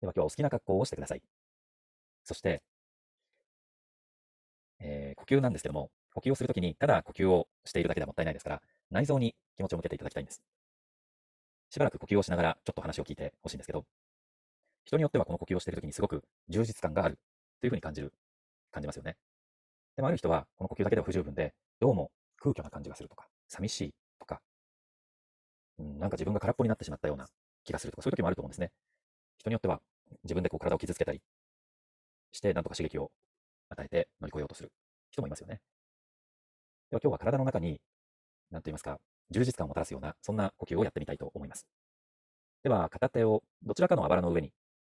では今日はお好きな格好をしてください。そして、えー、呼吸なんですけども、呼吸をするときにただ呼吸をしているだけではもったいないですから、内臓に気持ちを向けていただきたいんです。しばらく呼吸をしながらちょっと話を聞いてほしいんですけど、人によってはこの呼吸をしているときにすごく充実感があるというふうに感じる、感じますよね。でもある人はこの呼吸だけでは不十分で、どうも空虚な感じがするとか、寂しいとか、うん、なんか自分が空っぽになってしまったような気がするとか、そういう時もあると思うんですね。によっては自分でこう体を傷つけたりして、なんとか刺激を与えて乗り越えようとする人もいますよね。では今日は体の中に、なんと言いますか、充実感をもたらすような、そんな呼吸をやってみたいと思います。では、片手をどちらかのあばらの上に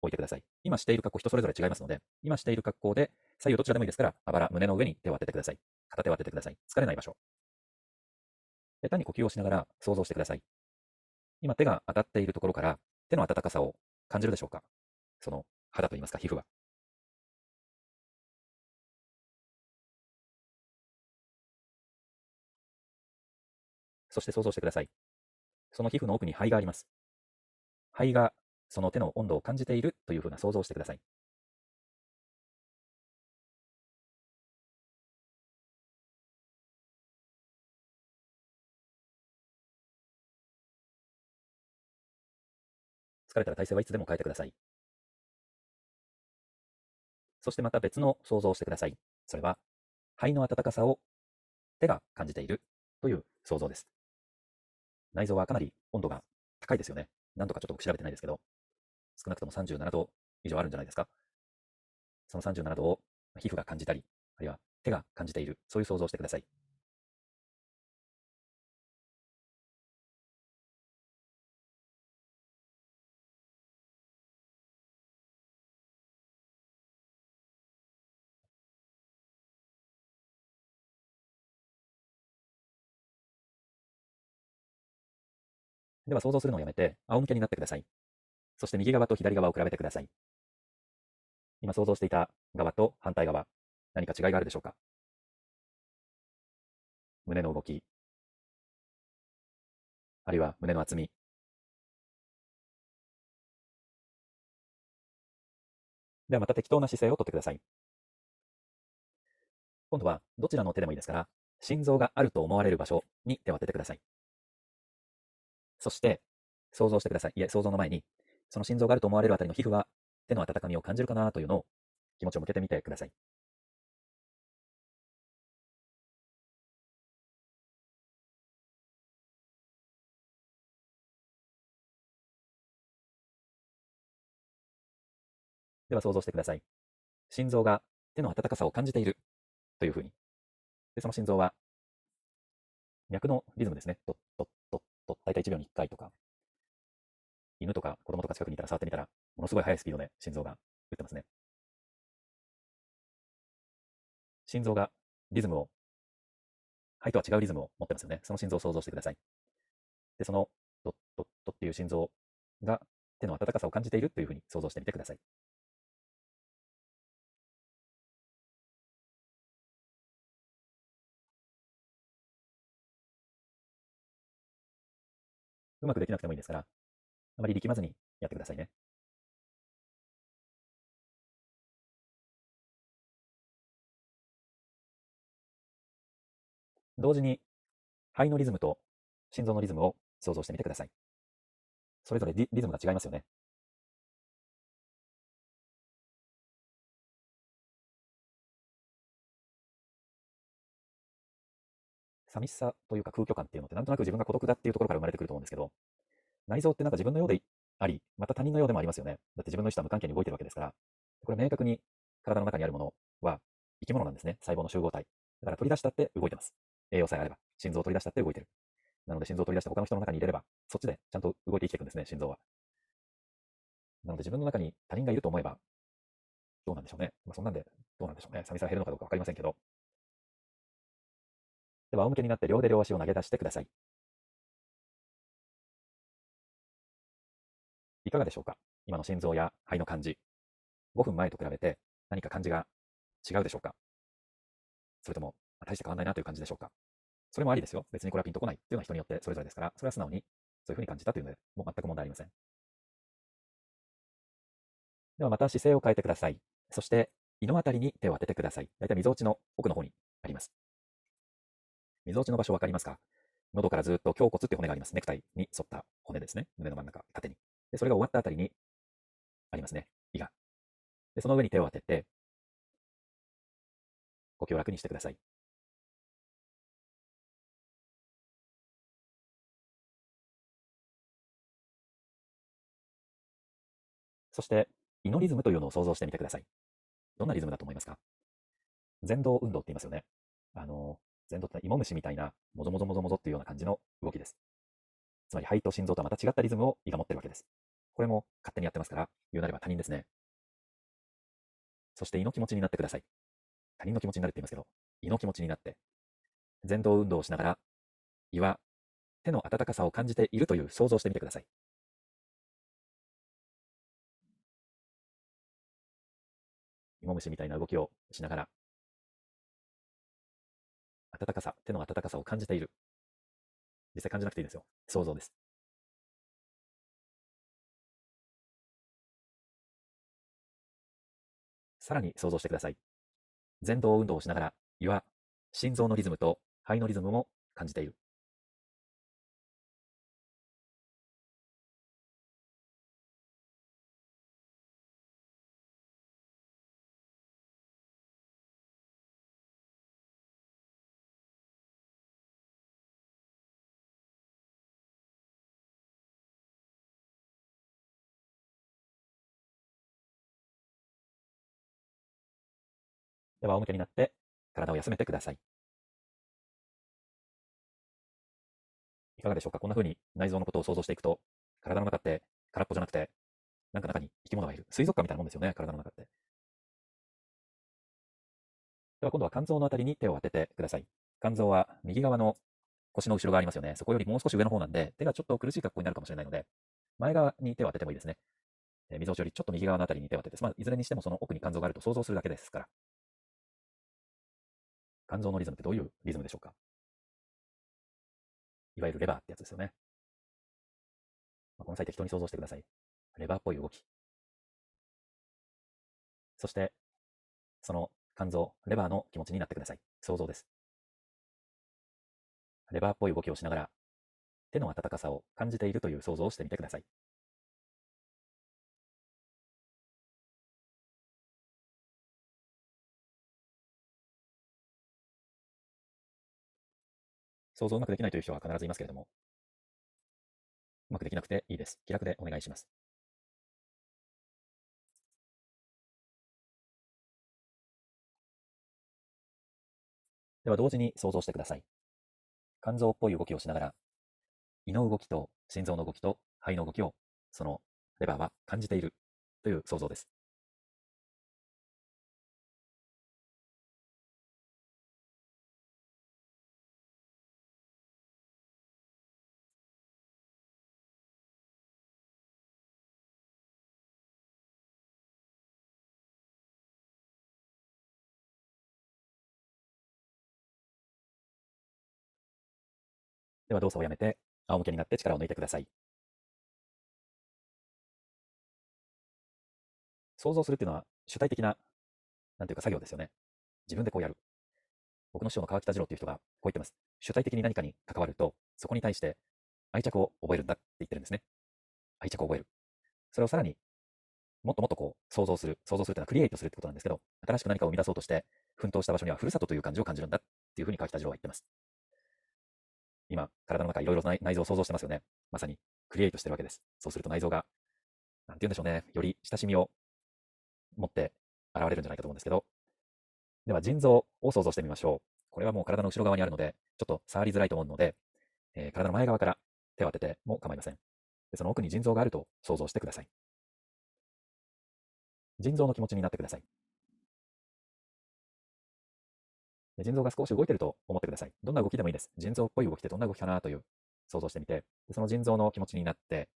置いてください。今している格好、人それぞれ違いますので、今している格好で、左右どちらでもいいですから、あばら、胸の上に手を当ててください。片手を当ててください。疲れない場所。で単に呼吸をしながら想像してください。今手が当たっているところから手の温かさを感じるでしょうか？その肌といいますか皮膚は。そして想像してください。その皮膚の奥に肺があります。肺がその手の温度を感じているというふうな想像をしてください。疲れたら体勢はいつでも変えてください。そしてまた別の想像をしてください。それは、肺の温かさを手が感じているという想像です。内臓はかなり温度が高いですよね。何とかちょっと調べてないですけど、少なくとも37度以上あるんじゃないですか。その37度を皮膚が感じたり、あるいは手が感じている、そういう想像をしてください。では想像するのをやめて、仰向けになってください。そして右側と左側を比べてください。今想像していた側と反対側、何か違いがあるでしょうか？胸の動き、あるいは胸の厚み、ではまた適当な姿勢をとってください。今度はどちらの手でもいいですから、心臓があると思われる場所に手を当ててください。そして、想像してください。いえ、想像の前に、その心臓があると思われるあたりの皮膚は、手の温かみを感じるかなというのを気持ちを向けてみてください。では想像してください。心臓が手の温かさを感じているというふうに。で、その心臓は脈のリズムですね。ドッドッドッと1秒に1回とか、犬とか子供とか近くにいたら触ってみたら、ものすごい速いスピードで心臓が打ってますね。心臓がリズムを、肺とは違うリズムを持ってますよね。その心臓を想像してください。で、そのドッドッドっていう心臓が手の温かさを感じているというふうに想像してみてください。うまくできなくてもいいですから、あまり力まずにやってくださいね。同時に肺のリズムと心臓のリズムを想像してみてください。それぞれリズムが違いますよね。寂しさというか空虚感っていうのってなんとなく自分が孤独だっていうところから生まれてくると思うんですけど、内臓ってなんか自分のようであり、また他人のようでもありますよね。だって自分の意思とは無関係に動いてるわけですから、これ明確に体の中にあるものは生き物なんですね。細胞の集合体。だから取り出したって動いてます。栄養さえあれば。心臓を取り出したって動いてる。なので心臓を取り出して他の人の中に入れれば、そっちでちゃんと動いて生きていくんですね、心臓は。なので自分の中に他人がいると思えば、どうなんでしょうね。まあ、そんなんで、どうなんでしょうね。寂しさが減るのかどうかわかりませんけど、では仰向けになって両手両足を投げ出してください。いかがでしょうか？今の心臓や肺の感じ。5分前と比べて何か感じが違うでしょうか？それとも大して変わらないなという感じでしょうか？それもありですよ。別にこれはピンとこないっていうのは人によってそれぞれですから、それは素直にそういうふうに感じたというので、もう全く問題ありません。ではまた姿勢を変えてください。そして胃のあたりに手を当ててください。だいたい溝落ちの奥の方にあります。溝落ちの場所分かりますか？喉からずっと胸骨って骨があります。ネクタイに沿った骨ですね。胸の真ん中、縦に。で、それが終わったあたりにありますね。胃が。で、その上に手を当てて、呼吸を楽にしてください。そして、胃のリズムというのを想像してみてください。どんなリズムだと思いますか？前動運動って言いますよね。あの、前動って芋虫みたいな、もぞもぞもぞもぞっていうような感じの動きです。つまり肺と心臓とはまた違ったリズムを胃が持ってるわけです。これも勝手にやってますから、言うなれば他人ですね。そして胃の気持ちになってください。他人の気持ちになるって言いますけど、胃の気持ちになって、前動運動をしながら、胃は手の温かさを感じているという想像してみてください。芋虫みたいな動きをしながら、温かさ、手の温かさを感じている。実際感じなくていいですよ。想像です。さらに想像してください。前動運動をしながら、胃は心臓のリズムと肺のリズムも感じている。では仰向けになって体を休めてください。いかがでしょうか？こんな風に内臓のことを想像していくと、体の中って空っぽじゃなくて、なんか中に生き物がいる。水族館みたいなもんですよね、体の中って。では今度は肝臓のあたりに手を当ててください。肝臓は右側の腰の後ろがありますよね。そこよりもう少し上の方なんで、手がちょっと苦しい格好になるかもしれないので、前側に手を当ててもいいですね。えー、溝落ちよりちょっと右側のあたりに手を当てて、まあ、いずれにしてもその奥に肝臓があると想像するだけですから。肝臓のリズムってどういうリズムでしょうか？いわゆるレバーってやつですよね。まあ、この際適当に想像してください。レバーっぽい動き。そして、その肝臓、レバーの気持ちになってください。想像です。レバーっぽい動きをしながら、手の温かさを感じているという想像をしてみてください。想像うまくできないという人は必ずいますけれども、うまくできなくていいです。気楽でお願いします。では同時に想像してください。肝臓っぽい動きをしながら、胃の動きと心臓の動きと肺の動きを、そのレバーは感じているという想像です。では動作をやめて、仰向けになって力を抜いてください。想像するっていうのは主体的な、なんていうか作業ですよね。自分でこうやる。僕の師匠の川北次郎っていう人がこう言ってます。主体的に何かに関わると、そこに対して愛着を覚えるんだって言ってるんですね。愛着を覚える。それをさらにもっともっとこう想像する、想像するというのはクリエイトするってことなんですけど、新しく何かを生み出そうとして奮闘した場所にはふるさとという感じを感じるんだっていうふうに川北次郎は言ってます。今、体の中いろいろ内臓を想像してますよね。まさにクリエイトしてるわけです。そうすると内臓が、なんて言うんでしょうね、より親しみを持って現れるんじゃないかと思うんですけど、では腎臓を想像してみましょう。これはもう体の後ろ側にあるので、ちょっと触りづらいと思うので、えー、体の前側から手を当てても構いません。でその奥に腎臓があると想像してください。腎臓の気持ちになってください。腎臓が少し動いていると思ってください。どんな動きでもいいです。腎臓っぽい動きってどんな動きかなという想像してみて、その腎臓の気持ちになって、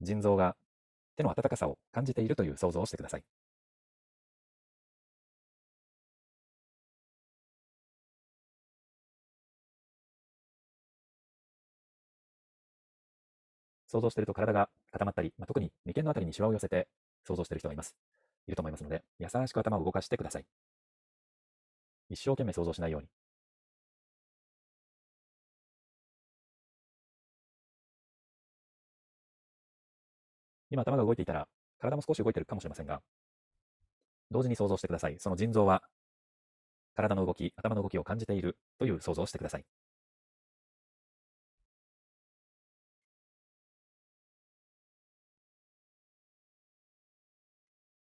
腎臓が手の温かさを感じているという想像をしてください。想像していると体が固まったり、まあ、特に眉間のあたりにシワを寄せて想像している人がいます。いると思いますので、優しく頭を動かしてください。一生懸命想像しないように。今頭が動いていたら、体も少し動いているかもしれませんが、同時に想像してください。その腎臓は、体の動き、頭の動きを感じているという想像をしてください。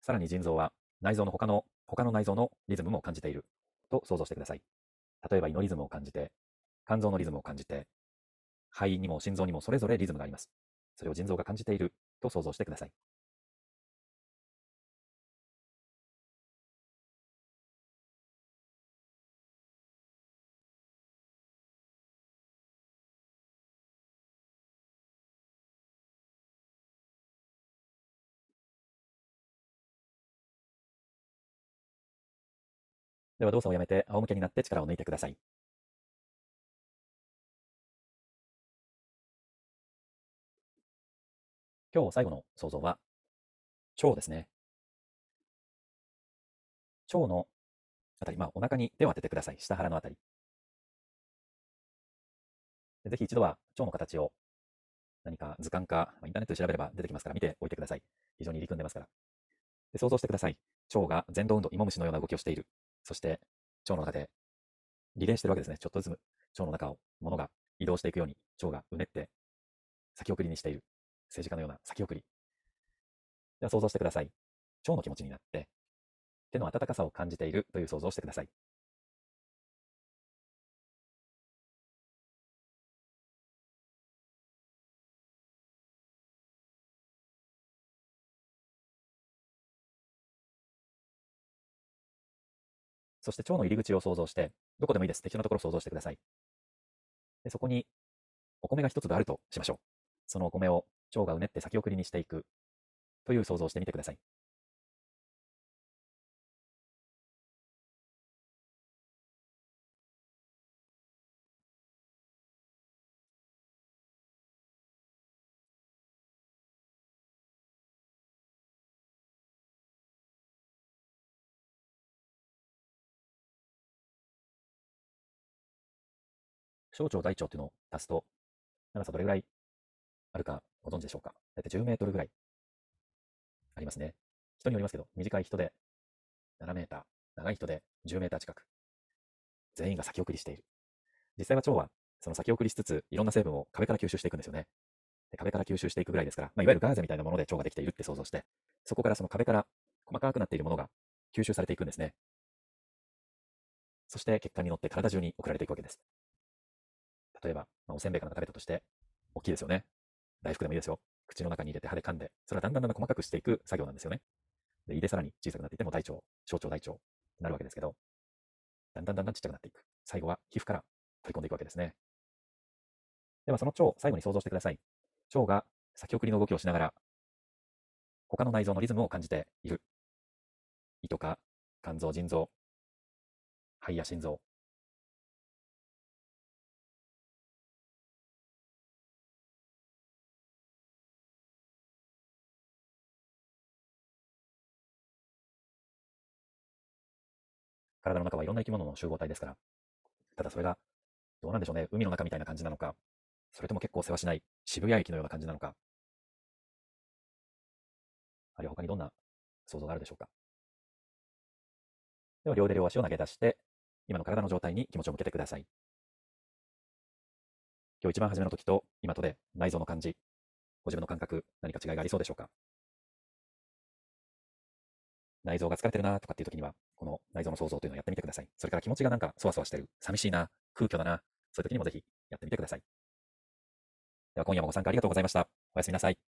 さらに腎臓は内臓の他の他の内臓のリズムも感じていると想像してください。例えば胃のリズムを感じて、肝臓のリズムを感じて、肺にも心臓にもそれぞれリズムがあります。それを腎臓が感じていると想像してください。では動作をやめて仰向けになって力を抜いてください。今日最後の想像は腸ですね。腸のあたり、まあ、お腹に手を当ててください。下腹のあたり。ぜひ一度は腸の形を何か図鑑か、インターネットで調べれば出てきますから見ておいてください。非常に入り組んでますから。で想像してください。腸が前動運動、芋虫のような動きをしている。そして腸の中でリレーしてるわけですね。ちょっとずつ腸の中を物が移動していくように腸がうねって先送りにしている。政治家のような先送り。では想像してください。腸の気持ちになって手の温かさを感じているという想像をしてください。そして腸の入り口を想像して、どこでもいいです。適当なところを想像してください。でそこにお米が一粒あるとしましょう。そのお米を腸がうねって先送りにしていくという想像をしてみてください。小腸大腸っていうのを足すと、長さどれぐらいあるかご存知でしょうか？大体10メートルぐらいありますね。人によりますけど、短い人で7メーター、長い人で10メーター近く。全員が先送りしている。実際は腸はその先送りしつつ、いろんな成分を壁から吸収していくんですよね。で壁から吸収していくぐらいですから、まあ、いわゆるガーゼみたいなもので腸ができているって想像して、そこからその壁から細かくなっているものが吸収されていくんですね。そして血管に乗って体中に送られていくわけです。例えば、まあ、おせんべいかなんか食べたとして、大きいですよね。大福でもいいですよ。口の中に入れて歯で噛んで、それはだんだんだんだん細かくしていく作業なんですよね。で、胃でさらに小さくなっていっても大腸、小腸大腸になるわけですけど、だんだんだんだんちっちゃくなっていく。最後は皮膚から取り込んでいくわけですね。では、その腸、最後に想像してください。腸が先送りの動きをしながら、他の内臓のリズムを感じている。胃とか肝臓、腎臓、肺や心臓、体の中はいろんな生き物の集合体ですから。ただそれが、どうなんでしょうね。海の中みたいな感じなのか、それとも結構世話しない渋谷駅のような感じなのか。あるいは他にどんな想像があるでしょうか。では両手両足を投げ出して、今の体の状態に気持ちを向けてください。今日一番初めの時と今とで内臓の感じ、ご自分の感覚、何か違いがありそうでしょうか。内臓が疲れてるなとかっていう時には、この内臓の想像というのをやってみてください。それから気持ちがなんかそわそわしてる、寂しいな、空虚だな、そういう時にもぜひやってみてください。では今夜もご参加ありがとうございました。おやすみなさい。